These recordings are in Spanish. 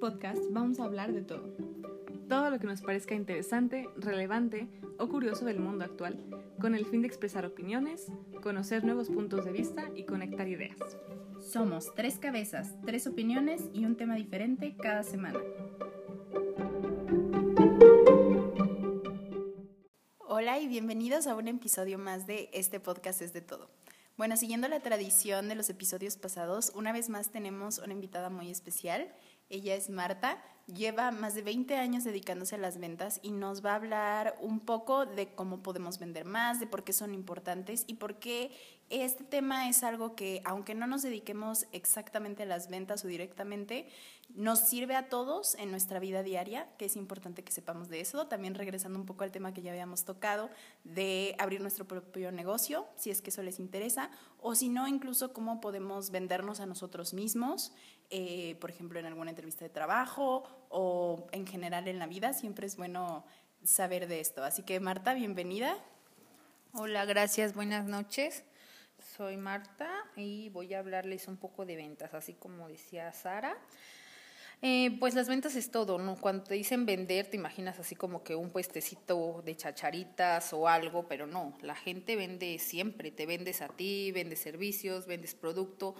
podcast vamos a hablar de todo. Todo lo que nos parezca interesante, relevante o curioso del mundo actual, con el fin de expresar opiniones, conocer nuevos puntos de vista y conectar ideas. Somos tres cabezas, tres opiniones y un tema diferente cada semana. Hola y bienvenidos a un episodio más de este podcast es de todo. Bueno, siguiendo la tradición de los episodios pasados, una vez más tenemos una invitada muy especial. Ella es Marta, lleva más de 20 años dedicándose a las ventas y nos va a hablar un poco de cómo podemos vender más, de por qué son importantes y por qué este tema es algo que, aunque no nos dediquemos exactamente a las ventas o directamente, nos sirve a todos en nuestra vida diaria, que es importante que sepamos de eso. También regresando un poco al tema que ya habíamos tocado, de abrir nuestro propio negocio, si es que eso les interesa, o si no, incluso cómo podemos vendernos a nosotros mismos, eh, por ejemplo, en alguna entrevista de trabajo o en general en la vida. Siempre es bueno saber de esto. Así que, Marta, bienvenida. Hola, gracias, buenas noches. Soy Marta y voy a hablarles un poco de ventas, así como decía Sara. Eh, pues las ventas es todo, ¿no? Cuando te dicen vender, te imaginas así como que un puestecito de chacharitas o algo, pero no, la gente vende siempre, te vendes a ti, vendes servicios, vendes producto,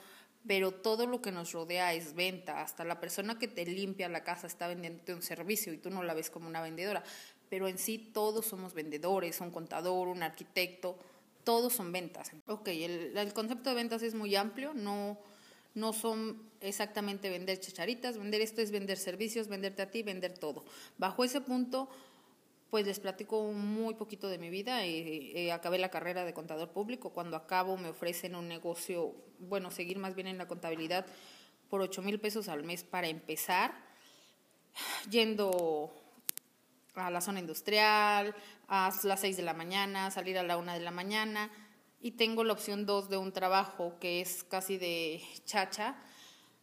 pero todo lo que nos rodea es venta, hasta la persona que te limpia la casa está vendiéndote un servicio y tú no la ves como una vendedora, pero en sí todos somos vendedores, un contador, un arquitecto, todos son ventas. Ok, el, concepto de ventas es muy amplio, no no son exactamente vender chacharitas, vender esto es vender servicios, venderte a ti, vender todo. Bajo ese punto, pues les platico muy poquito de mi vida. Eh, acabé la carrera de contador público. Cuando acabo me ofrecen un negocio, bueno, seguir más bien en la contabilidad por 8 mil pesos al mes para empezar, yendo a la zona industrial a las 6 de la mañana, salir a la 1 de la mañana y tengo la opción 2 de un trabajo que es casi de chacha,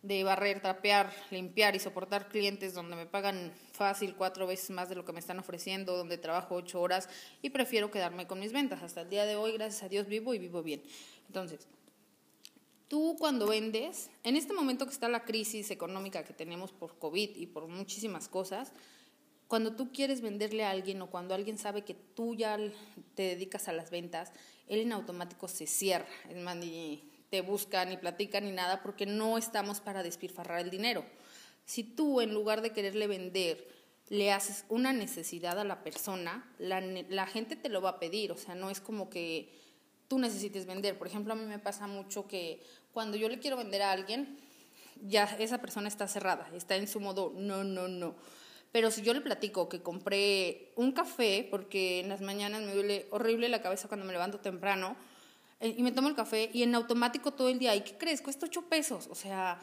de barrer, trapear, limpiar y soportar clientes donde me pagan fácil cuatro veces más de lo que me están ofreciendo, donde trabajo ocho horas y prefiero quedarme con mis ventas. Hasta el día de hoy, gracias a Dios, vivo y vivo bien. Entonces, tú cuando vendes, en este momento que está la crisis económica que tenemos por COVID y por muchísimas cosas, cuando tú quieres venderle a alguien o cuando alguien sabe que tú ya te dedicas a las ventas, él en automático se cierra, es más, te buscan, ni platican, ni nada, porque no estamos para despilfarrar el dinero. Si tú, en lugar de quererle vender, le haces una necesidad a la persona, la, la gente te lo va a pedir, o sea, no es como que tú necesites vender. Por ejemplo, a mí me pasa mucho que cuando yo le quiero vender a alguien, ya esa persona está cerrada, está en su modo, no, no, no pero si yo le platico que compré un café, porque en las mañanas me duele horrible la cabeza cuando me levanto temprano, y me tomo el café y en automático todo el día, ¿y qué crees? Cuesta ocho pesos. O sea,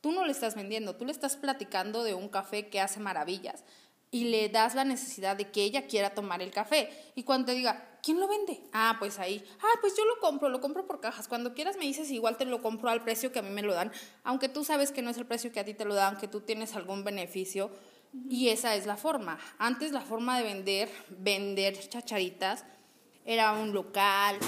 tú no le estás vendiendo, tú le estás platicando de un café que hace maravillas y le das la necesidad de que ella quiera tomar el café. Y cuando te diga, ¿quién lo vende? Ah, pues ahí. Ah, pues yo lo compro, lo compro por cajas. Cuando quieras me dices, igual te lo compro al precio que a mí me lo dan, aunque tú sabes que no es el precio que a ti te lo dan, que tú tienes algún beneficio y esa es la forma. Antes la forma de vender, vender chacharitas, era un local,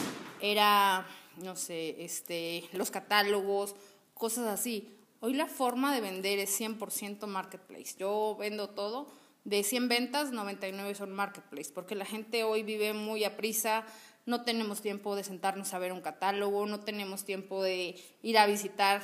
era, no sé, este, los catálogos, cosas así. Hoy la forma de vender es 100% marketplace. Yo vendo todo. De 100 ventas, 99 son marketplace, porque la gente hoy vive muy a prisa, no tenemos tiempo de sentarnos a ver un catálogo, no tenemos tiempo de ir a visitar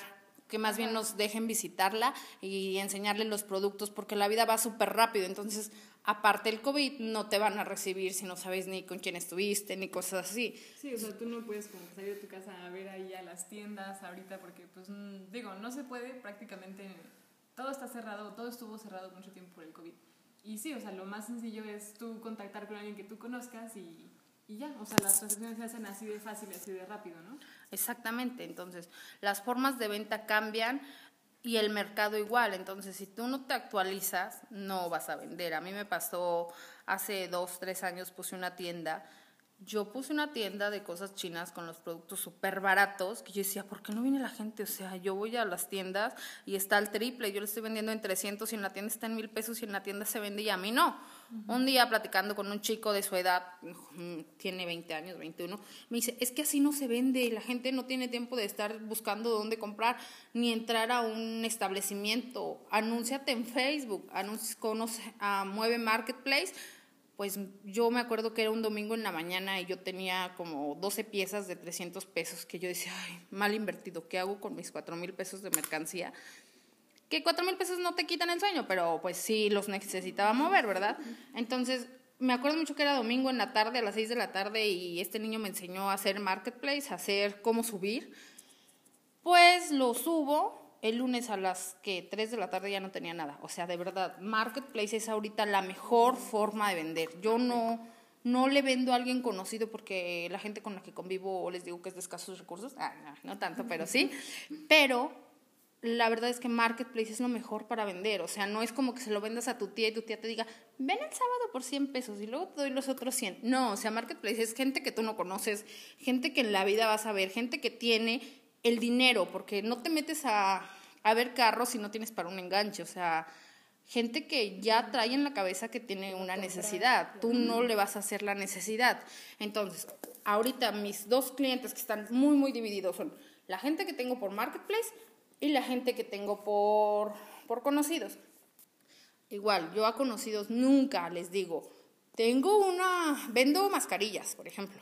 que más bien nos dejen visitarla y enseñarle los productos, porque la vida va súper rápido. Entonces, aparte del COVID, no te van a recibir si no sabes ni con quién estuviste, ni cosas así. Sí, o sea, tú no puedes como salir de tu casa a ver ahí a las tiendas ahorita, porque, pues, mm, digo, no se puede prácticamente, todo está cerrado, todo estuvo cerrado mucho tiempo por el COVID. Y sí, o sea, lo más sencillo es tú contactar con alguien que tú conozcas y y ya, o sea, las transacciones se hacen así de fácil, así de rápido, ¿no? Exactamente, entonces las formas de venta cambian y el mercado igual, entonces si tú no te actualizas, no vas a vender. A mí me pasó hace dos, tres años, puse una tienda, yo puse una tienda de cosas chinas con los productos súper baratos, que yo decía, ¿por qué no viene la gente? O sea, yo voy a las tiendas y está el triple, yo le estoy vendiendo en 300 y en la tienda está en mil pesos y en la tienda se vende y a mí no. Un día platicando con un chico de su edad, mm, tiene 20 años, 21, me dice, es que así no se vende, la gente no tiene tiempo de estar buscando dónde comprar ni entrar a un establecimiento, anúnciate en Facebook, anuncia, conoce a Mueve Marketplace, pues yo me acuerdo que era un domingo en la mañana y yo tenía como 12 piezas de 300 pesos que yo decía, ay, mal invertido, ¿qué hago con mis 4 mil pesos de mercancía? Que 4 mil pesos no te quitan el sueño, pero pues sí los necesitaba mover, ¿verdad? Entonces, me acuerdo mucho que era domingo en la tarde, a las 6 de la tarde, y este niño me enseñó a hacer marketplace, a hacer cómo subir. Pues lo subo, el lunes a las que 3 de la tarde ya no tenía nada. O sea, de verdad, Marketplace es ahorita la mejor forma de vender. Yo no, no le vendo a alguien conocido porque la gente con la que convivo les digo que es de escasos recursos. Ah, no, no tanto, pero sí. Pero la verdad es que Marketplace es lo mejor para vender. O sea, no es como que se lo vendas a tu tía y tu tía te diga, ven el sábado por 100 pesos y luego te doy los otros 100. No, o sea, Marketplace es gente que tú no conoces, gente que en la vida vas a ver, gente que tiene el dinero, porque no te metes a, a ver carros si no tienes para un enganche, o sea, gente que ya trae en la cabeza que tiene una necesidad, tú no le vas a hacer la necesidad. Entonces, ahorita mis dos clientes que están muy, muy divididos son la gente que tengo por Marketplace y la gente que tengo por, por conocidos. Igual, yo a conocidos nunca les digo, tengo una, vendo mascarillas, por ejemplo.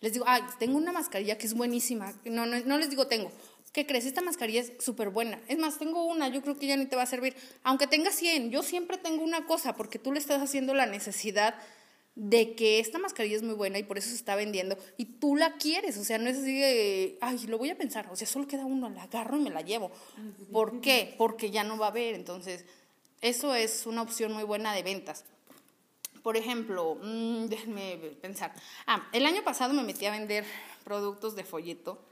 Les digo, ay, tengo una mascarilla que es buenísima. No, no, no les digo tengo. ¿Qué crees? Esta mascarilla es súper buena. Es más, tengo una, yo creo que ya ni te va a servir. Aunque tenga 100, yo siempre tengo una cosa, porque tú le estás haciendo la necesidad de que esta mascarilla es muy buena y por eso se está vendiendo y tú la quieres, o sea, no es así de, ay, lo voy a pensar, o sea, solo queda uno, la agarro y me la llevo. ¿Por qué? Porque ya no va a haber, entonces, eso es una opción muy buena de ventas. Por ejemplo, mmm, déjenme pensar. Ah, el año pasado me metí a vender productos de folleto,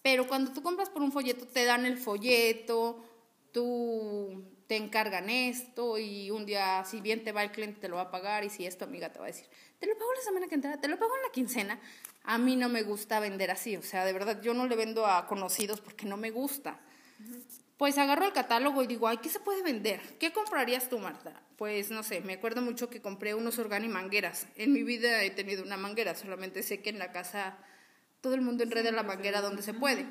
pero cuando tú compras por un folleto te dan el folleto, tú te encargan esto y un día si bien te va el cliente te lo va a pagar y si esto amiga te va a decir, te lo pago la semana que entra, te lo pago en la quincena. A mí no me gusta vender así, o sea, de verdad yo no le vendo a conocidos porque no me gusta. Pues agarro el catálogo y digo, ay, ¿qué se puede vender? ¿Qué comprarías tú, Marta? Pues no sé, me acuerdo mucho que compré unos organi mangueras. En mi vida he tenido una manguera, solamente sé que en la casa todo el mundo enreda la manguera donde se puede.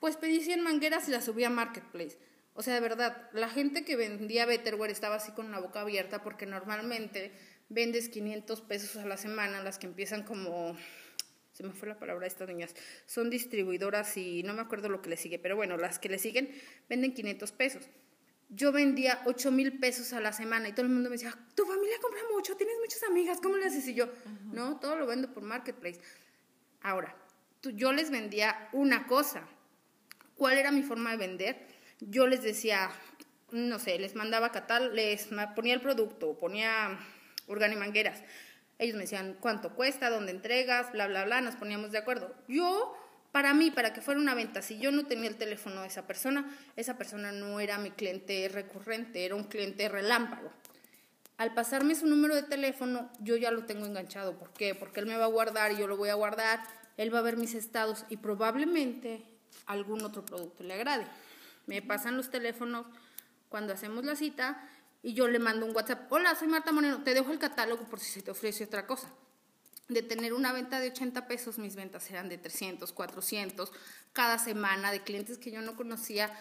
Pues pedí 100 mangueras y las subí a Marketplace. O sea, de verdad, la gente que vendía Betterware estaba así con la boca abierta porque normalmente vendes 500 pesos a la semana, las que empiezan como se me fue la palabra de estas niñas, son distribuidoras y no me acuerdo lo que le sigue, pero bueno, las que le siguen venden 500 pesos. Yo vendía 8 mil pesos a la semana y todo el mundo me decía, tu familia compra mucho, tienes muchas amigas, ¿cómo le haces? Y yo, no, todo lo vendo por Marketplace. Ahora, yo les vendía una cosa. ¿Cuál era mi forma de vender? Yo les decía, no sé, les mandaba catal, les ponía el producto, ponía organimangueras ellos me decían cuánto cuesta, dónde entregas, bla, bla, bla, nos poníamos de acuerdo. Yo, para mí, para que fuera una venta, si yo no tenía el teléfono de esa persona, esa persona no era mi cliente recurrente, era un cliente relámpago. Al pasarme su número de teléfono, yo ya lo tengo enganchado. ¿Por qué? Porque él me va a guardar yo lo voy a guardar, él va a ver mis estados y probablemente algún otro producto le agrade. Me pasan los teléfonos cuando hacemos la cita y yo le mando un WhatsApp, hola, soy Marta Moreno, te dejo el catálogo por si se te ofrece otra cosa. De tener una venta de 80 pesos, mis ventas eran de 300, 400 cada semana de clientes que yo no conocía,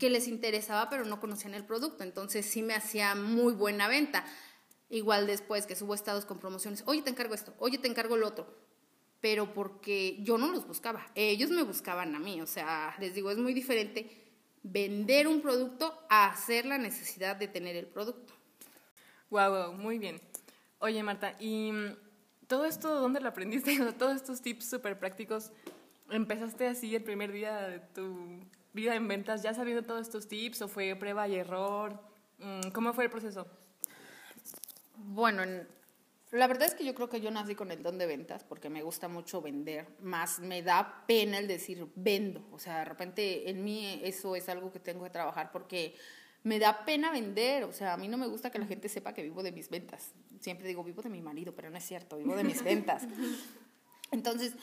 que les interesaba, pero no conocían el producto. Entonces sí me hacía muy buena venta. Igual después que subo estados con promociones, oye, te encargo esto, oye, te encargo el otro. Pero porque yo no los buscaba, ellos me buscaban a mí. O sea, les digo, es muy diferente vender un producto a hacer la necesidad de tener el producto. Wow, muy bien. Oye, Marta, ¿y mm, todo esto dónde lo aprendiste? todos estos tips súper prácticos, ¿empezaste así el primer día de tu vida en ventas ya sabiendo todos estos tips o fue prueba y error? Mm, ¿Cómo fue el proceso? Bueno, en, la verdad es que yo creo que yo nací con el don de ventas porque me gusta mucho vender, más me da pena el decir vendo. O sea, de repente en mí eso es algo que tengo que trabajar porque me da pena vender. O sea, a mí no me gusta que la gente sepa que vivo de mis ventas. Siempre digo, vivo de mi marido, pero no es cierto, vivo de mis ventas. Entonces,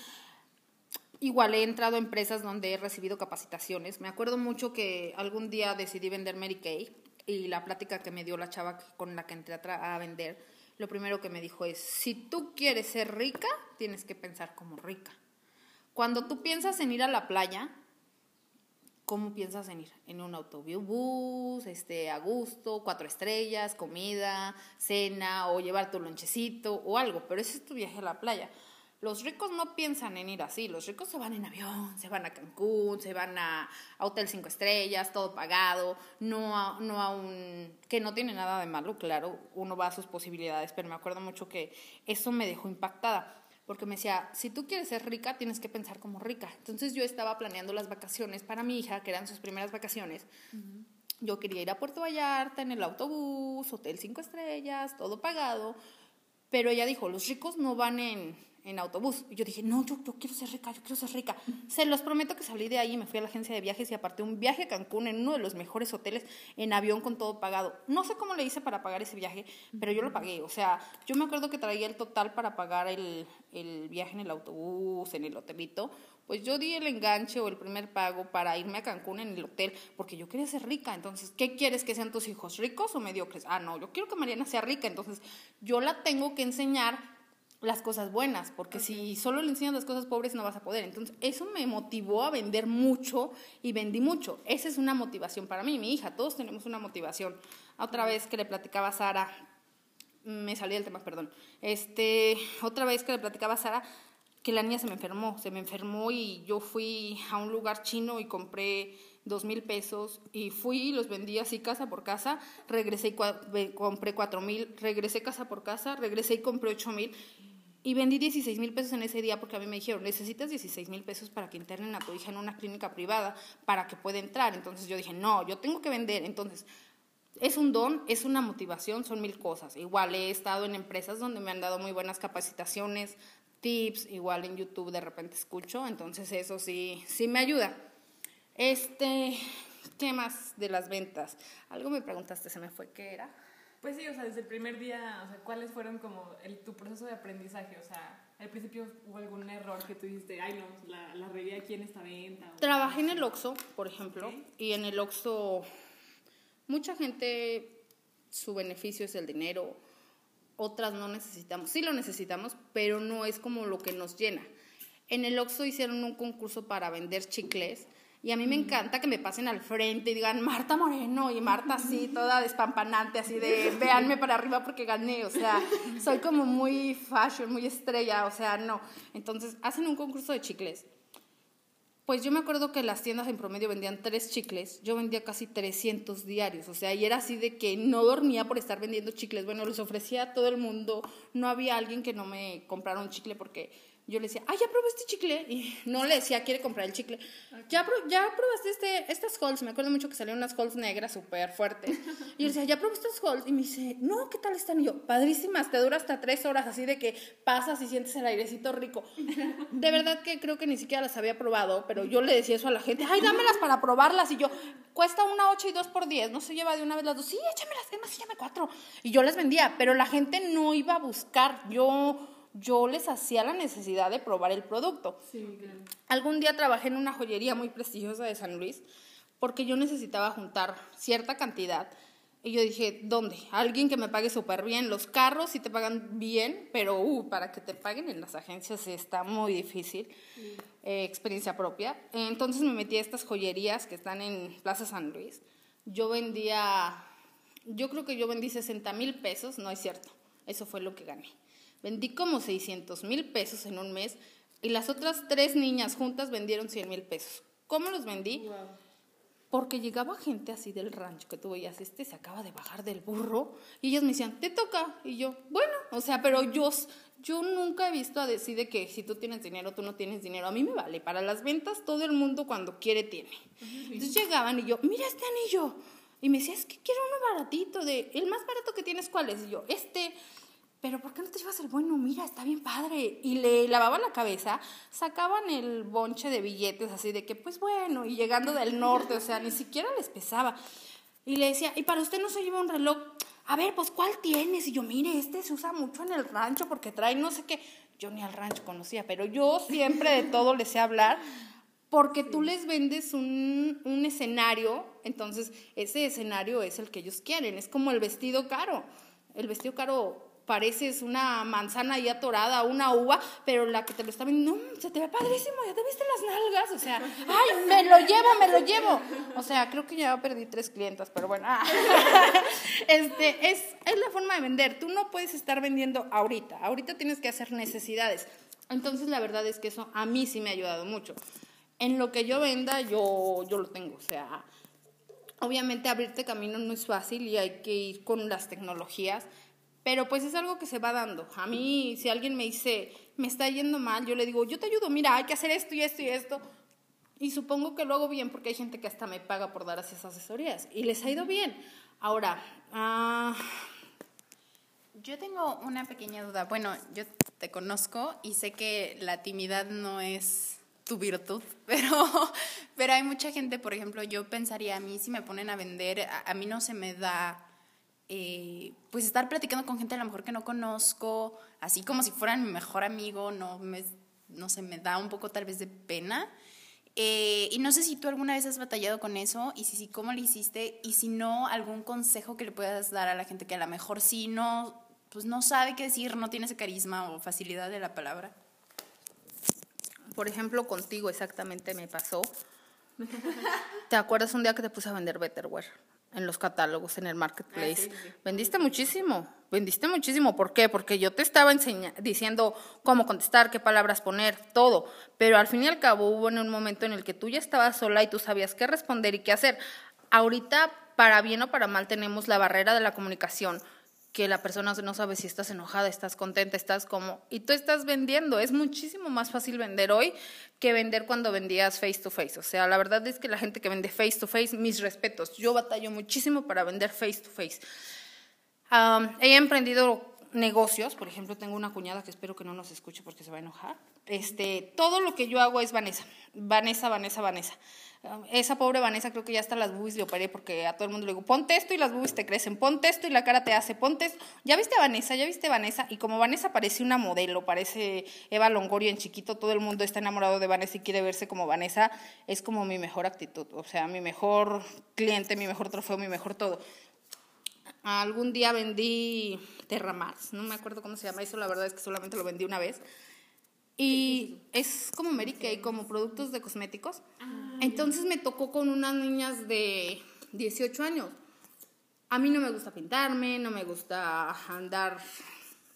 igual he entrado a empresas donde he recibido capacitaciones. Me acuerdo mucho que algún día decidí vender Mary Kay y la plática que me dio la chava con la que entré a, a vender, lo primero que me dijo es, si tú quieres ser rica, tienes que pensar como rica. Cuando tú piensas en ir a la playa, ¿cómo piensas en ir? En un autobús, este, a gusto, cuatro estrellas, comida, cena, o llevar tu lonchecito o algo, pero ese es tu viaje a la playa. Los ricos no piensan en ir así, los ricos se van en avión, se van a Cancún, se van a, Hotel Cinco Estrellas, todo pagado, no a, no a un... que no tiene nada de malo, claro, uno va a sus posibilidades, pero me acuerdo mucho que eso me dejó impactada porque me decía, si tú quieres ser rica, tienes que pensar como rica. Entonces yo estaba planeando las vacaciones para mi hija, que eran sus primeras vacaciones. Yo quería ir a Puerto Vallarta en el autobús, hotel cinco estrellas, todo pagado, pero ella dijo, los ricos no van en, en autobús. Y yo dije, no, yo, yo quiero ser rica, yo quiero ser rica. Se los prometo que salí de ahí, me fui a la agencia de viajes y aparté un viaje a Cancún en uno de los mejores hoteles en avión con todo pagado. No sé cómo le hice para pagar ese viaje, pero yo lo pagué. O sea, yo me acuerdo que traía el total para pagar el, el viaje en el autobús, en el hotelito. Pues yo di el enganche o el primer pago para irme a Cancún en el hotel, porque yo quería ser rica. Entonces, ¿qué quieres que sean tus hijos? ¿Ricos o mediocres? Ah, no, yo quiero que Mariana sea rica. Entonces, yo la tengo que enseñar las cosas buenas, porque si solo le enseñas las cosas pobres no vas a poder. Entonces, eso me motivó a vender mucho y vendí mucho. Esa es una motivación para mí, mi hija, todos tenemos una motivación. Otra vez que le platicaba a Sara, me salí del tema, perdón. Este, otra vez que le platicaba a Sara que la niña se me enfermó, se me enfermó y yo fui a un lugar chino y compré dos mil pesos y fui y los vendí así casa por casa, regresé y compré cuatro mil, regresé casa por casa, regresé y compré ocho mil y vendí 16 mil pesos en ese día porque a mí me dijeron, necesitas 16 mil pesos para que internen a tu hija en una clínica privada para que pueda entrar. Entonces yo dije, no, yo tengo que vender. Entonces, es un don, es una motivación, son mil cosas. Igual he estado en empresas donde me han dado muy buenas capacitaciones, tips, igual en YouTube de repente escucho, entonces eso sí, sí me ayuda. Este, ¿qué más de las ventas? Algo me preguntaste, se me fue, ¿qué era? Pues sí, o sea, desde el primer día, o sea, ¿cuáles fueron como el, tu proceso de aprendizaje? O sea, al principio hubo algún error que tú dijiste, ay no, la, la regué aquí en esta venta. Trabajé en el Oxxo, por ejemplo, y en el Oxxo mucha gente, su beneficio es el dinero, otras no necesitamos. Sí lo necesitamos, pero no es como lo que nos llena. En el Oxxo hicieron un concurso para vender chicles y a mí me encanta que me pasen al frente y digan Marta Moreno y Marta así, toda despampanante, así de véanme para arriba porque gané. O sea, soy como muy fashion, muy estrella, o sea, no. Entonces, hacen un concurso de chicles. Pues yo me acuerdo que las tiendas en promedio vendían tres chicles, yo vendía casi 300 diarios, o sea, y era así de que no dormía por estar vendiendo chicles. Bueno, les ofrecía a todo el mundo, no había alguien que no me comprara un chicle porque yo le decía, ah, ya probé este chicle. Y no le decía, quiere comprar el chicle. Ya, ya probaste este, estas Halls. Me acuerdo mucho que salieron unas Halls negras súper fuertes. Y yo le decía, ya probé estas Halls. Y me dice, no, ¿qué tal están? Y yo, padrísimas, te dura hasta tres horas, así de que pasas y sientes el airecito rico. De verdad que creo que ni siquiera las había probado, pero yo le decía eso a la gente, ay, dámelas para probarlas. Y yo, cuesta una ocho y dos por diez. No se lleva de una vez las dos. Sí, échamelas, además, llame cuatro. Y yo les vendía, pero la gente no iba a buscar. Yo yo les hacía la necesidad de probar el producto. Sí, Algún día trabajé en una joyería muy prestigiosa de San Luis porque yo necesitaba juntar cierta cantidad. Y yo dije, ¿dónde? Alguien que me pague súper bien. Los carros sí te pagan bien, pero uh, para que te paguen en las agencias está muy difícil. Eh, experiencia propia. Entonces me metí a estas joyerías que están en Plaza San Luis. Yo vendía, yo creo que yo vendí 60 mil pesos, no es cierto. Eso fue lo que gané. Vendí como 600 mil pesos en un mes y las otras tres niñas juntas vendieron 100 mil pesos. ¿Cómo los vendí? Porque llegaba gente así del rancho que tú veías, este se acaba de bajar del burro y ellos me decían, te toca. Y yo, bueno, o sea, pero yo, yo nunca he visto a decir de que si tú tienes dinero, tú no tienes dinero. A mí me vale. Para las ventas, todo el mundo cuando quiere tiene. Entonces llegaban y yo, mira este anillo. Y me decía, es que quiero uno baratito. de ¿El más barato que tienes cuál es? Y yo, este pero ¿por qué no te llevas el bueno? Mira, está bien padre. Y le lavaban la cabeza, sacaban el bonche de billetes así de que, pues bueno, y llegando del norte, o sea, ni siquiera les pesaba. Y le decía, ¿y para usted no se lleva un reloj? A ver, pues ¿cuál tienes? Y yo, mire, este se usa mucho en el rancho porque trae no sé qué. yo ni al rancho conocía, pero yo siempre de todo les sé hablar porque tú les vendes un, un, escenario, entonces ese escenario es el que ellos quieren, es como el vestido caro. El vestido caro pareces una manzana ahí atorada, una uva, pero la que te lo está viendo, no, se te ve padrísimo, ya te viste las nalgas, o sea, ay, me lo llevo, me lo llevo. O sea, creo que ya perdí tres clientas, pero bueno. Ah. Este, es, es la forma de vender. Tú no puedes estar vendiendo ahorita, ahorita tienes que hacer necesidades. Entonces, la verdad es que eso a mí sí me ha ayudado mucho. En lo que yo venda, yo, yo lo tengo, o sea, obviamente abrirte camino no es fácil y hay que ir con las tecnologías pero pues es algo que se va dando. A mí, si alguien me dice, me está yendo mal, yo le digo, yo te ayudo, mira, hay que hacer esto y esto y esto. Y supongo que lo hago bien porque hay gente que hasta me paga por dar esas asesorías. Y les ha ido bien. Ahora, ah, yo tengo una pequeña duda. Bueno, yo te conozco y sé que la timidez no es tu virtud, pero, pero hay mucha gente, por ejemplo, yo pensaría, a mí si me ponen a vender, a mí no se me da eh, pues estar platicando con gente a lo mejor que no conozco, así como si fueran mi mejor amigo, no, me, no sé, me da un poco tal vez de pena. Eh, y no sé si tú alguna vez has batallado con eso y si sí, cómo lo hiciste y si no, algún consejo que le puedas dar a la gente que a lo mejor sí no, pues no sabe qué decir, no tiene ese carisma o facilidad de la palabra. Por ejemplo, contigo exactamente me pasó. ¿Te acuerdas un día que te puse a vender Betterware? En los catálogos, en el marketplace. Ah, vendiste muchísimo, vendiste muchísimo. ¿Por qué? Porque yo te estaba diciendo cómo contestar, qué palabras poner, todo. Pero al fin y al cabo hubo en un momento en el que tú ya estabas sola y tú sabías qué responder y qué hacer. Ahorita, para bien o para mal, tenemos la barrera de la comunicación que la persona no sabe si estás enojada, estás contenta, estás como... Y tú estás vendiendo. Es muchísimo más fácil vender hoy que vender cuando vendías face to face. O sea, la verdad es que la gente que vende face to face, mis respetos. Yo batallo muchísimo para vender face to face. he emprendido negocios, por ejemplo, tengo una cuñada que espero que no nos escuche porque se va a enojar. Este, todo lo que yo hago es Vanessa. Vanessa, Vanessa, Vanessa. Esa pobre Vanessa creo que ya hasta las boobies le operé porque a todo el mundo le digo, ponte esto y las boobies te crecen, ponte esto y la cara te hace, ponte esto. Ya viste a Vanessa, ya viste a Vanessa y como Vanessa parece una modelo, parece Eva Longorio en chiquito, todo el mundo está enamorado de Vanessa y quiere verse como Vanessa, es como mi mejor actitud, o sea, mi mejor cliente, mi mejor trofeo, mi mejor todo. Algún día vendí Terramars, no me acuerdo cómo se llama eso, la verdad es que solamente lo vendí una vez. Y es como Mary Kay, como productos de cosméticos. Ah, Entonces me tocó con unas niñas de 18 años. A mí no me gusta pintarme, no me gusta andar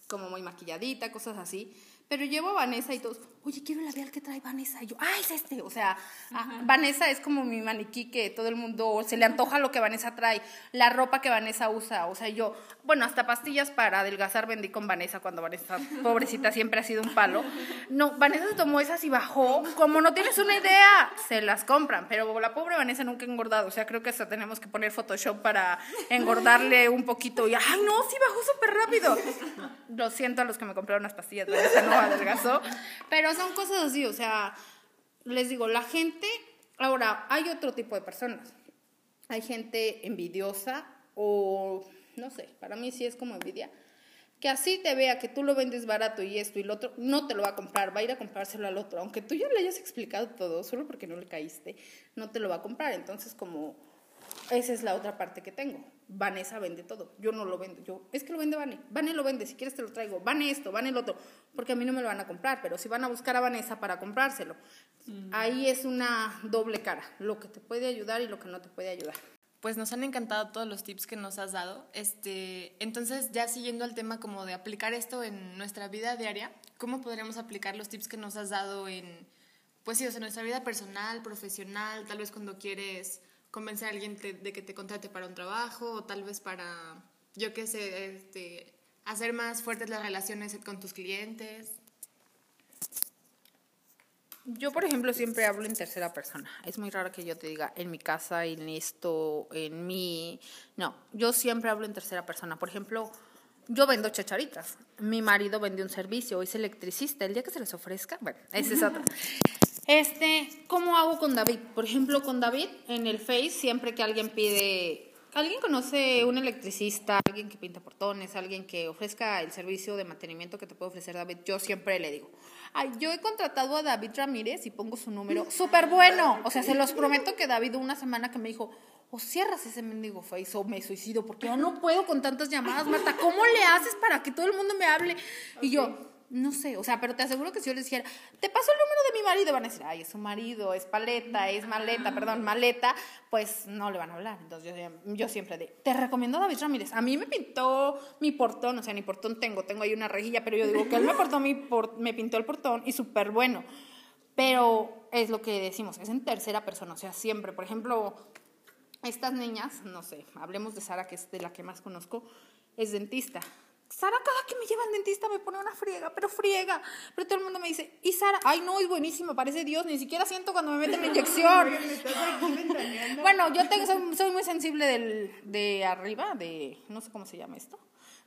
como muy maquilladita, cosas así. Pero llevo a Vanessa y todos, oye, quiero el labial que trae Vanessa. Y yo, ah, es este. O sea, ah, Vanessa es como mi maniquí que todo el mundo se le antoja lo que Vanessa trae, la ropa que Vanessa usa. O sea, yo, bueno, hasta pastillas para adelgazar vendí con Vanessa cuando Vanessa, pobrecita, siempre ha sido un palo. No, Vanessa se tomó esas y bajó. Como no tienes una idea, se las compran. Pero la pobre Vanessa nunca ha engordado. O sea, creo que hasta tenemos que poner Photoshop para engordarle un poquito. Y, ay, no, sí bajó súper rápido. Lo siento a los que me compraron las pastillas, Vanessa no adelgazó. Pero son cosas así, o sea, les digo, la gente, ahora, hay otro tipo de personas. Hay gente envidiosa o, no sé, para mí sí es como envidia, que así te vea que tú lo vendes barato y esto y lo otro, no te lo va a comprar, va a ir a comprárselo al otro, aunque tú ya le hayas explicado todo, solo porque no le caíste, no te lo va a comprar. Entonces, como esa es la otra parte que tengo. Vanessa vende todo. Yo no lo vendo. Yo, es que lo vende Vane. Vane lo vende. Si quieres te lo traigo. Vane esto, Vane el otro. Porque a mí no me lo van a comprar. Pero si van a buscar a Vanessa para comprárselo. Mm. Ahí es una doble cara. Lo que te puede ayudar y lo que no te puede ayudar. Pues nos han encantado todos los tips que nos has dado. Este, entonces, ya siguiendo al tema como de aplicar esto en nuestra vida diaria, ¿cómo podríamos aplicar los tips que nos has dado en, pues sí, o sea, nuestra vida personal, profesional, tal vez cuando quieres convencer a alguien de que te contrate para un trabajo o tal vez para, yo qué sé, este, hacer más fuertes las relaciones con tus clientes? Yo, por ejemplo, siempre hablo en tercera persona. Es muy raro que yo te diga en mi casa, en esto, en mí. No, yo siempre hablo en tercera persona. Por ejemplo, yo vendo chacharitas. Mi marido vende un servicio, es electricista. El día que se les ofrezca, bueno, ese es otro. Este, ¿cómo hago con David? Por ejemplo, con David en el Face, siempre que alguien pide ¿Alguien conoce un electricista, alguien que pinta portones, alguien que ofrezca el servicio de mantenimiento que te puede ofrecer David? Yo siempre le digo, ay, yo he contratado a David Ramírez y pongo su número, súper bueno. O sea, se los prometo que David una semana que me dijo, o cierras ese mendigo face o me suicido porque yo no puedo con tantas llamadas, Marta. ¿Cómo le haces para que todo el mundo me hable? Y yo, no sé, o sea, pero te aseguro que si yo les dijera, te paso el número de mi marido, van a decir, ay, es su marido, es paleta, es maleta, perdón, maleta, pues no le van a hablar. Entonces yo, yo siempre digo, te recomiendo a David Ramírez. A mí me pintó mi portón, o sea, ni portón tengo, tengo ahí una rejilla, pero yo digo que él me, portó mi me pintó el portón y súper bueno. Pero es lo que decimos, es en tercera persona, o sea, siempre, por ejemplo, estas niñas, no sé, hablemos de Sara, que es de la que más conozco, es dentista. Sara, cada que me lleva al dentista me pone una friega, pero friega. Pero todo el mundo me dice, y Sara, ay no, es buenísimo, parece Dios, ni siquiera siento cuando me meten la inyección. bueno, yo tengo, soy, muy sensible del, de arriba, de, no sé cómo se llama esto.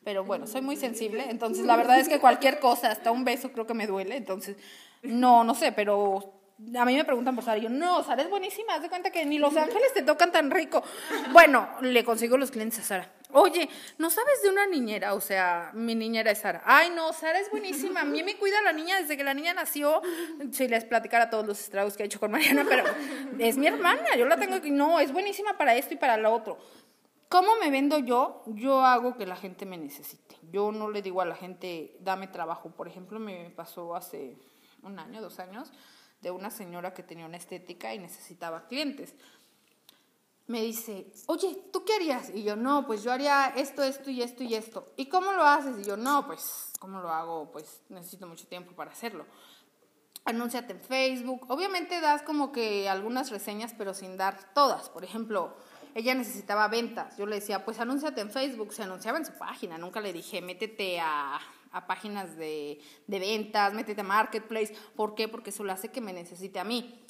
Pero bueno, soy muy sensible, entonces la verdad es que cualquier cosa, hasta un beso creo que me duele, entonces no, no sé, pero a mí me preguntan por Sara y yo, no, Sara es buenísima, haz de cuenta que ni Los Ángeles te tocan tan rico. Bueno, le consigo los clientes a Sara. Oye, ¿no sabes de una niñera? O sea, mi niñera es Sara. Ay, no, Sara es buenísima. A mí me cuida la niña desde que la niña nació. Si les platicara todos los estragos que ha hecho con Mariana, pero es mi hermana. Yo la tengo aquí. No, es buenísima para esto y para lo otro. ¿Cómo me vendo yo? Yo hago que la gente me necesite. Yo no le digo a la gente, dame trabajo. Por ejemplo, me pasó hace un año, dos años de una señora que tenía una estética y necesitaba clientes. Me dice, oye, ¿tú qué harías? Y yo, no, pues yo haría esto, esto y esto y esto. ¿Y cómo lo haces? Y yo, no, pues, ¿cómo lo hago? Pues necesito mucho tiempo para hacerlo. Anúnciate en Facebook. Obviamente das como que algunas reseñas, pero sin dar todas. Por ejemplo, ella necesitaba ventas. Yo le decía, pues anúnciate en Facebook. Se anunciaba en su página. Nunca le dije, métete a a páginas de, de, ventas, métete a Marketplace. ¿Por qué? Porque eso lo hace que me necesite a mí.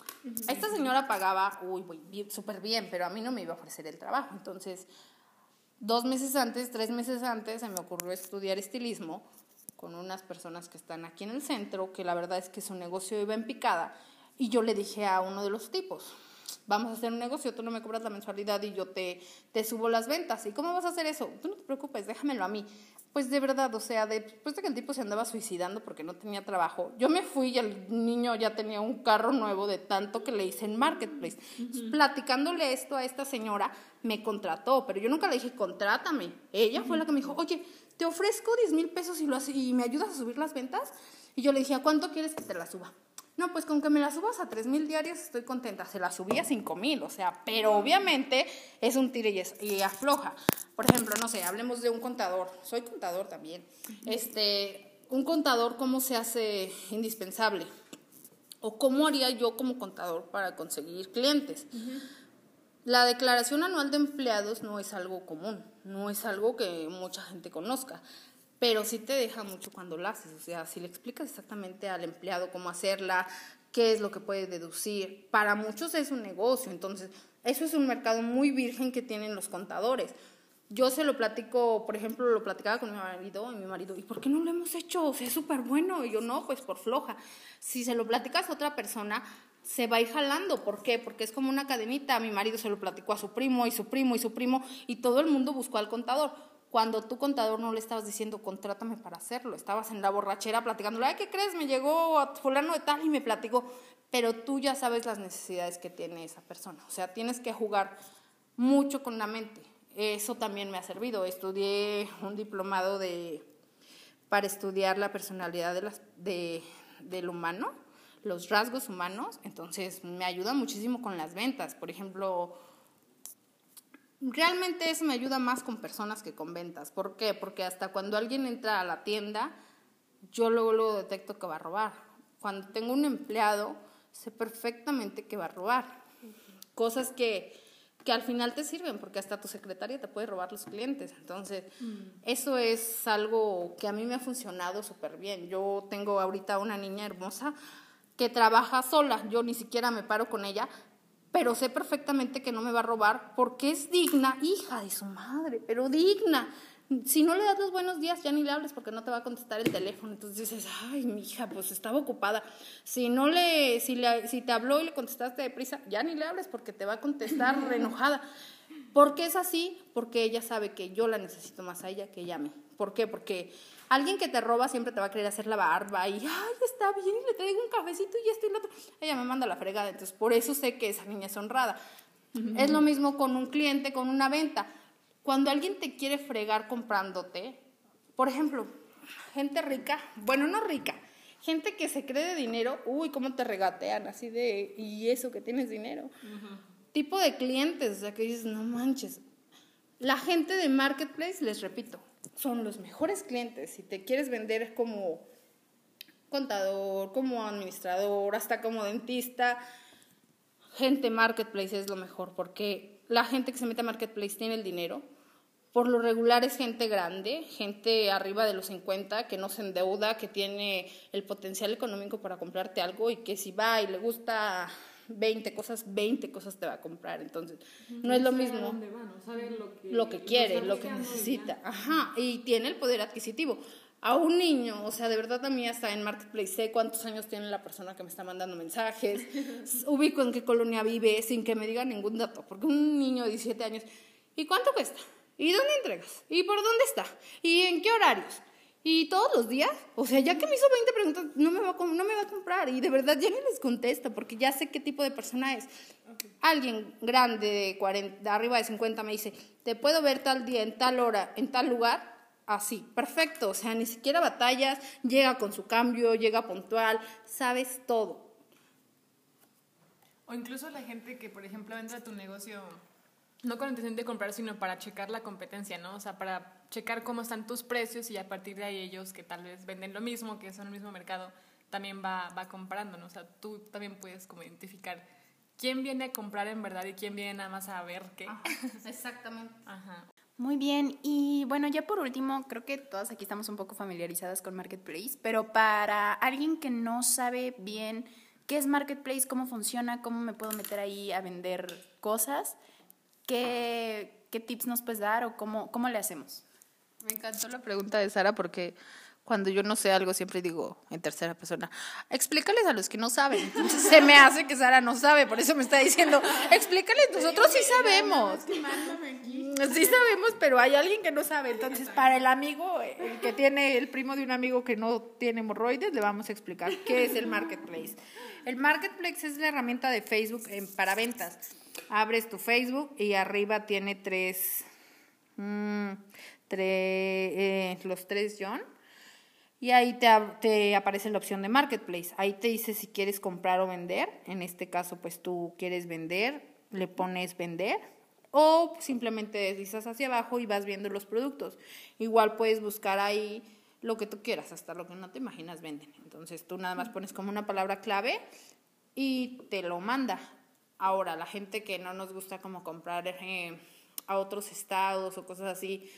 Esta señora pagaba, uy, súper bien, pero a mí no me iba a ofrecer el trabajo. Entonces, dos meses antes, tres meses antes, se me ocurrió estudiar estilismo con unas personas que están aquí en el centro, que la verdad es que su negocio iba en picada. Y yo le dije a uno de los tipos, vamos a hacer un negocio, tú no me cobras la mensualidad y yo te, te subo las ventas. ¿Y cómo vas a hacer eso? Tú no te preocupes, déjamelo a mí. Pues de verdad, o sea, después de que el tipo se andaba suicidando porque no tenía trabajo, yo me fui y el niño ya tenía un carro nuevo de tanto que le hice en Marketplace. platicándole esto a esta señora, me contrató, pero yo nunca le dije, contrátame. Ella fue la que me dijo, oye, te ofrezco 10 mil pesos y, lo y me ayudas a subir las ventas. Y yo le dije, ¿a cuánto quieres que te la suba? No, pues con que me la subas a 3 mil diarios estoy contenta. Se la subí a 5 mil, o sea, pero obviamente es un tire y, afloja. Por ejemplo, no sé, hablemos de un contador. Soy contador también. Este, un contador, ¿cómo se hace indispensable? ¿O cómo haría yo como contador para conseguir clientes? La declaración anual de empleados no es algo común, no es algo que mucha gente conozca pero sí te deja mucho cuando la haces, o sea, si le explicas exactamente al empleado cómo hacerla, qué es lo que puede deducir, para muchos es un negocio, entonces eso es un mercado muy virgen que tienen los contadores. Yo se lo platico, por ejemplo, lo platicaba con mi marido y mi marido, ¿y por qué no lo hemos hecho? O sea, es súper bueno. Y yo, no, pues por floja. Si se lo platicas a otra persona, se va a ir jalando. ¿Por qué? Porque es como una cadenita. Mi marido se lo platicó a su primo y su primo y su primo y todo el mundo buscó al contador cuando tu contador no le estabas diciendo, contrátame para hacerlo, estabas en la borrachera platicándole, ay, ¿qué crees? Me llegó a fulano de tal y me platicó, pero tú ya sabes las necesidades que tiene esa persona, o sea, tienes que jugar mucho con la mente. Eso también me ha servido. Estudié un diplomado de, para estudiar la personalidad de las, de, del humano, los rasgos humanos, entonces me ayuda muchísimo con las ventas. Por ejemplo, realmente eso me ayuda más con personas que con ventas. ¿Por qué? Porque hasta cuando alguien entra a la tienda, yo luego, luego detecto que va a robar. Cuando tengo un empleado, sé perfectamente que va a robar. Cosas que, que al final te sirven, porque hasta tu secretaria te puede robar los clientes. Entonces, mm. eso es algo que a mí me ha funcionado súper bien. Yo tengo ahorita una niña hermosa que trabaja sola, yo ni siquiera me paro con ella, pero sé perfectamente que no me va a robar porque es digna, hija de su madre, pero digna. Si no le das los buenos días, ya ni le hables porque no te va a contestar el teléfono. Entonces dices, ay, mi hija, pues estaba ocupada. Si no le, si, le, si te habló y le contestaste deprisa, ya ni le hables porque te va a contestar enojada. ¿Por qué es así? Porque ella sabe que yo la necesito más a ella que ella a mí. ¿Por qué? Porque alguien que te roba siempre te va a querer hacer la barba y, ay, está bien, y le traigo un cafecito y esto y lo otro. Ella me manda la fregada, entonces por eso sé que esa niña es honrada. Es lo mismo con un cliente, con una venta. Cuando alguien te quiere fregar comprándote, por ejemplo, gente rica, bueno, no rica, gente que se cree de dinero, uy, cómo te regatean, así de, y eso que tienes dinero. Tipo de clientes, o sea, que dices, no manches. La gente de Marketplace, les repito, son los mejores clientes. Si te quieres vender como contador, como administrador, hasta como dentista, gente Marketplace es lo mejor, porque la gente que se mete a Marketplace tiene el dinero. Por lo regular es gente grande, gente arriba de los 50 que no se endeuda, que tiene el potencial económico para comprarte algo y que si va y le gusta 20 cosas, 20 cosas te va a comprar. Entonces, no es lo mismo. lo que, quiere, lo que necesita. Ajá, y tiene el poder adquisitivo. A un niño, o sea, de verdad a mí hasta en Marketplace sé cuántos años tiene la persona que me está mandando mensajes, ubico en qué colonia vive sin que me diga ningún dato, porque un niño de 17 años, ¿y cuánto cuesta? ¿Y dónde entregas? ¿Y por dónde está? ¿Y en qué horarios? ¿Y todos los días? O sea, ya que me hizo 20 preguntas, no me va a, no me va a comprar. Y de verdad ya ni les contesto porque ya sé qué tipo de persona es. Alguien grande de, 40, de arriba de 50 me dice, te puedo ver tal día, en tal hora, en tal lugar. Así, perfecto. O sea, ni siquiera batallas, llega con su cambio, llega puntual, sabes todo. O incluso la gente que, por ejemplo, entra a tu negocio no con intención de comprar, sino para checar la competencia, ¿no? O sea, para checar cómo están tus precios y a partir de ahí ellos que tal vez venden lo mismo, que son el mismo mercado, también va, va comprando, ¿no? O sea, tú también puedes como identificar quién viene a comprar en verdad y quién viene nada más a ver qué. exactamente. Ajá. Muy bien, y bueno, ya por último, creo que todas aquí estamos un poco familiarizadas con Marketplace, pero para alguien que no sabe bien qué es Marketplace, cómo funciona, cómo me puedo meter ahí a vender cosas, ¿qué, qué tips nos puedes dar o cómo, cómo le hacemos? Me encantó la pregunta de Sara porque cuando yo no sé algo siempre digo en tercera persona, explícales a los que no saben. Entonces se me hace que Sara no sabe, por eso me está diciendo, explícales, nosotros sí sabemos. Sí sabemos, pero hay alguien que no sabe. Entonces, para el amigo, el que tiene el primo de un amigo que no tiene hemorroides, le vamos a explicar qué es el marketplace. El marketplace es la herramienta de Facebook para ventas. Abres tu Facebook y arriba tiene tres, mm, eh, los tres John. Y ahí te, te, aparece la opción de Marketplace. Ahí te dice si quieres comprar o vender. En este caso, pues tú quieres vender, le pones vender. O simplemente deslizas hacia abajo y vas viendo los productos. Igual puedes buscar ahí lo que tú quieras, hasta lo que no te imaginas venden. Entonces tú nada más pones como una palabra clave y te lo manda. Ahora, la gente que no nos gusta como comprar eh, a otros estados o cosas así,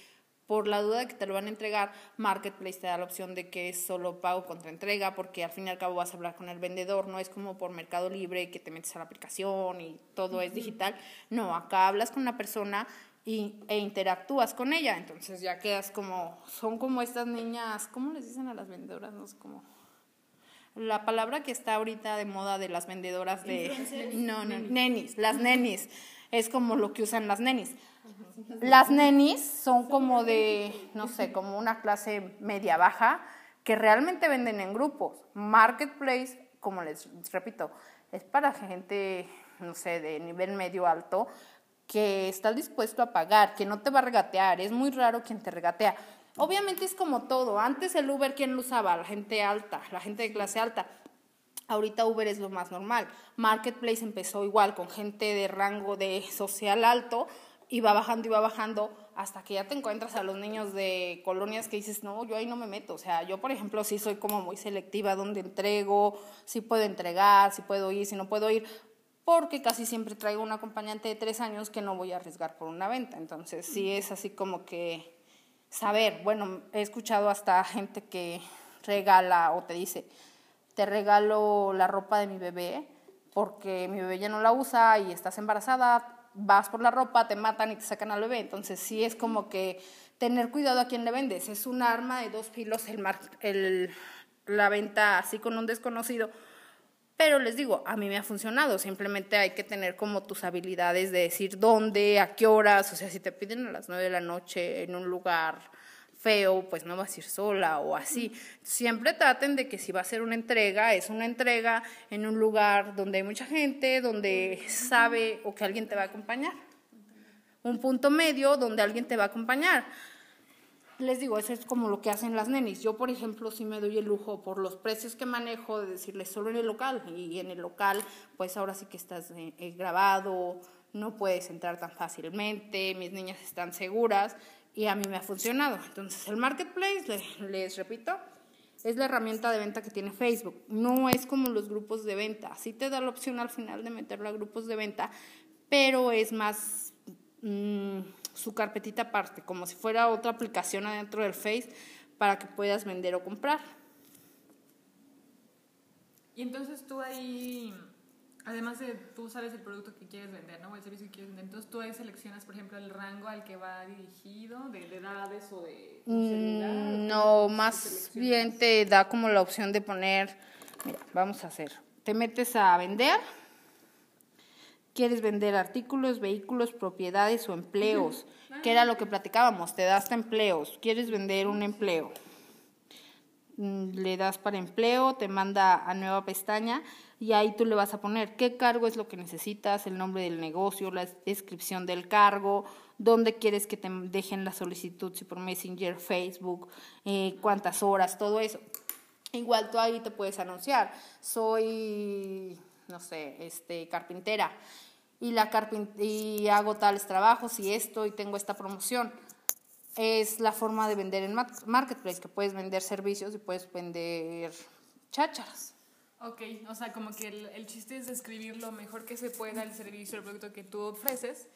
por la duda de que te lo van a entregar, Marketplace te da la opción de que es solo pago contra entrega, porque al fin y al cabo vas a hablar con el vendedor, no es como por Mercado Libre que te metes a la aplicación y todo es digital. No, acá hablas con una persona y, e interactúas con ella, entonces ya quedas como, son como estas niñas, ¿cómo les dicen a las vendedoras? No sé cómo la palabra que está ahorita de moda de las vendedoras de... No, no, nenis, las nenis. Es como lo que usan las nenis. Las nenis son como de, no sé, como una clase media baja que realmente venden en grupos. Marketplace, como les repito, es para gente, no sé, de nivel medio alto que está dispuesto a pagar, que no te va a regatear. Es muy raro quien te regatea. Obviamente es como todo. Antes el Uber, ¿quién lo usaba? La gente alta, la gente de clase alta. Ahorita Uber es lo más normal. Marketplace empezó igual con gente de rango de social alto y va bajando y va bajando hasta que ya te encuentras a los niños de colonias que dices, no, yo ahí no me meto. O sea, yo por ejemplo sí soy como muy selectiva donde entrego, si puedo entregar, si puedo ir, si no puedo ir, porque casi siempre traigo un acompañante de tres años que no voy a arriesgar por una venta. Entonces sí es así como que saber, bueno, he escuchado hasta gente que regala o te dice, te regalo la ropa de mi bebé porque mi bebé ya no la usa y estás embarazada, vas por la ropa, te matan y te sacan al bebé. Entonces sí es como que tener cuidado a quién le vendes. Es un arma de dos filos el, el la venta así con un desconocido Pero les digo, a mí me ha funcionado, simplemente hay que tener como tus habilidades de decir dónde, a qué horas, o sea, si te piden a las nueve de la noche en un lugar feo, pues no vas a ir sola o así. Siempre traten de que si va a ser una entrega, es una entrega en un lugar donde hay mucha gente, donde sabe o que alguien te va a acompañar. Un punto medio donde alguien te va a acompañar les digo, eso es como lo que hacen las nenis. Yo, por ejemplo, sí me doy el lujo por los precios que manejo de decirles solo en el local. Y en el local, pues ahora sí que estás eh, eh, grabado, no puedes entrar tan fácilmente, mis niñas están seguras y a mí me ha funcionado. Entonces, el marketplace, les, repito, es la herramienta de venta que tiene Facebook. No es como los grupos de venta. Sí te da la opción al final de meterlo a grupos de venta, pero es más... Mmm, su carpetita aparte, como si fuera otra aplicación adentro del Face para que puedas vender o comprar. Y entonces tú ahí, además de tú sabes el producto que quieres vender, ¿no? O el servicio que quieres vender, entonces tú ahí seleccionas, por ejemplo, el rango al que va dirigido, de, edades o de... Mm, no, más bien te da como la opción de poner, mira, vamos a hacer, te metes a vender quieres vender artículos, vehículos, propiedades o empleos, que era lo que platicábamos, te das empleos, quieres vender un empleo. Mm, le das para empleo, te manda a nueva pestaña y ahí tú le vas a poner qué cargo es lo que necesitas, el nombre del negocio, la descripción del cargo, dónde quieres que te dejen la solicitud, si por Messenger, Facebook, eh, cuántas horas, todo eso. Igual tú ahí te puedes anunciar, soy, no sé, este, carpintera y, la y hago tales trabajos y esto y tengo esta promoción. Es la forma de vender en Marketplace, que puedes vender servicios y puedes vender chácharas. Ok, o sea, como que el, el chiste es describir lo mejor que se pueda el servicio, el producto que tú ofreces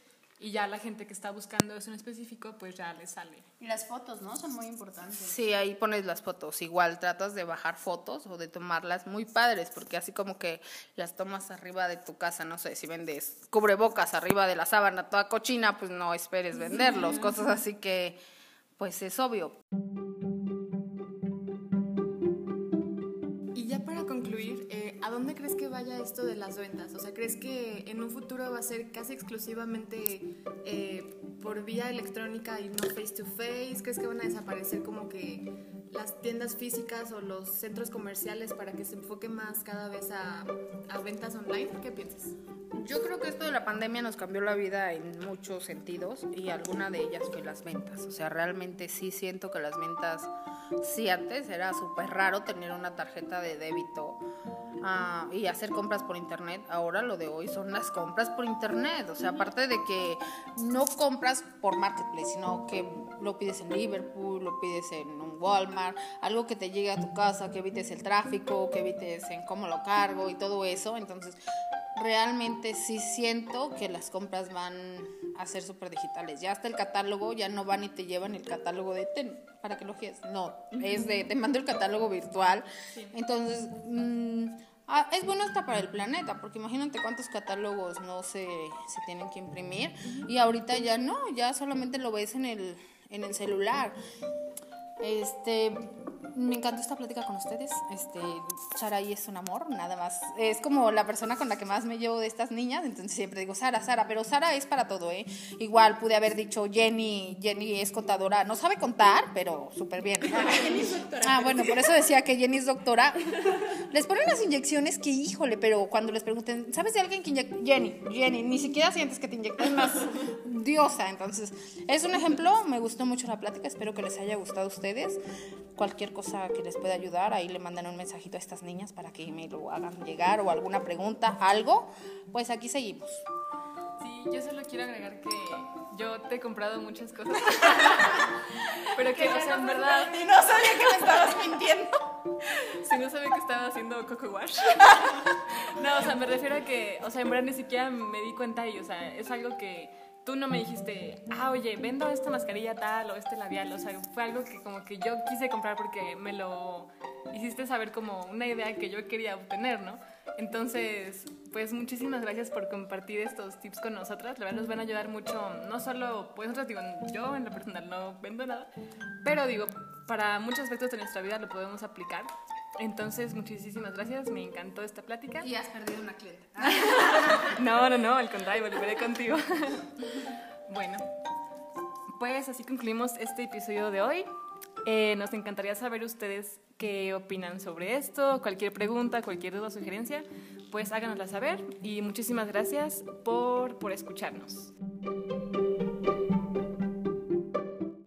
y ya la gente que está buscando eso en específico, pues ya le sale. Y las fotos, ¿no? Son muy importantes. Sí, ahí pones las fotos. Igual tratas de bajar fotos o de tomarlas muy padres, porque así como que las tomas arriba de tu casa, no sé, si vendes cubrebocas arriba de la sábana toda cochina, pues no esperes venderlos. Cosas así que, pues es obvio. Esto de las ventas? O sea, ¿crees que en un futuro va a ser casi exclusivamente eh, por vía electrónica y no face to face? ¿Crees que van a desaparecer como que las tiendas físicas o los centros comerciales para que se enfoque más cada vez a, a ventas online? ¿Qué piensas? Yo creo que esto de la pandemia nos cambió la vida en muchos sentidos y alguna de ellas fue las ventas. O sea, realmente sí siento que las ventas, sí antes era súper raro tener una tarjeta de débito Ah, y hacer compras por internet. Ahora lo de hoy son las compras por internet. O sea, aparte de que no compras por marketplace, sino que lo pides en Liverpool, lo pides en un Walmart, algo que te llegue a tu casa, que evites el tráfico, que evites en cómo lo cargo y todo eso. Entonces, realmente sí siento que las compras van a ser súper digitales. Ya hasta el catálogo ya no van y te llevan el catálogo de ten para que lo gies. No, es de te mando el catálogo virtual. Entonces, mmm, Ah, es bueno hasta para el planeta, porque imagínate cuántos catálogos no se, se tienen que imprimir y ahorita ya no, ya solamente lo ves en el, en el celular. Este, me encantó esta plática con ustedes. Este, Saraí es un amor, nada más. Es como la persona con la que más me llevo de estas niñas, entonces siempre digo Sara, Sara, pero Sara es para todo, ¿eh? Igual pude haber dicho Jenny, Jenny es contadora, no sabe contar, pero súper bien. Ah, bueno, por eso decía que Jenny es doctora. Les ponen unas inyecciones que, híjole, pero cuando les pregunten, ¿sabes de alguien que inyecta? Jenny, Jenny, ni siquiera sientes que te inyectan más diosa. Entonces, es un ejemplo, me gustó mucho la plática, espero que les haya gustado a ustedes. Cualquier cosa que les pueda ayudar, ahí le mandan un mensajito a estas niñas para que me lo hagan llegar o alguna pregunta, algo, pues aquí seguimos. Sí, yo solo quiero agregar que yo te he comprado muchas cosas. Pero que, o sea, en verdad. Y no sabía que me estabas mintiendo. Si no sabía que estaba haciendo coco wash. No, o sea, me refiero a que, o sea, en verdad ni siquiera me di cuenta y, o sea, es algo que tú no me dijiste, ah, oye, vendo esta mascarilla tal o este labial. O sea, fue algo que como que yo quise comprar porque me lo hiciste saber como una idea que yo quería obtener, ¿no? Entonces, pues muchísimas gracias por compartir estos tips con nosotras. La verdad nos van a ayudar mucho, no solo, pues nosotros digo, yo en lo personal no vendo nada, pero digo, para muchos aspectos de nuestra vida lo podemos aplicar Entonces, muchísimas gracias, me encantó esta plática. Y has perdido una clienta. No, no, no, al contrario, volveré contigo. Bueno, pues así concluimos este episodio de hoy. Eh, nos encantaría saber ustedes qué opinan sobre esto, cualquier pregunta, cualquier duda o sugerencia, pues háganosla saber y muchísimas gracias por, por escucharnos.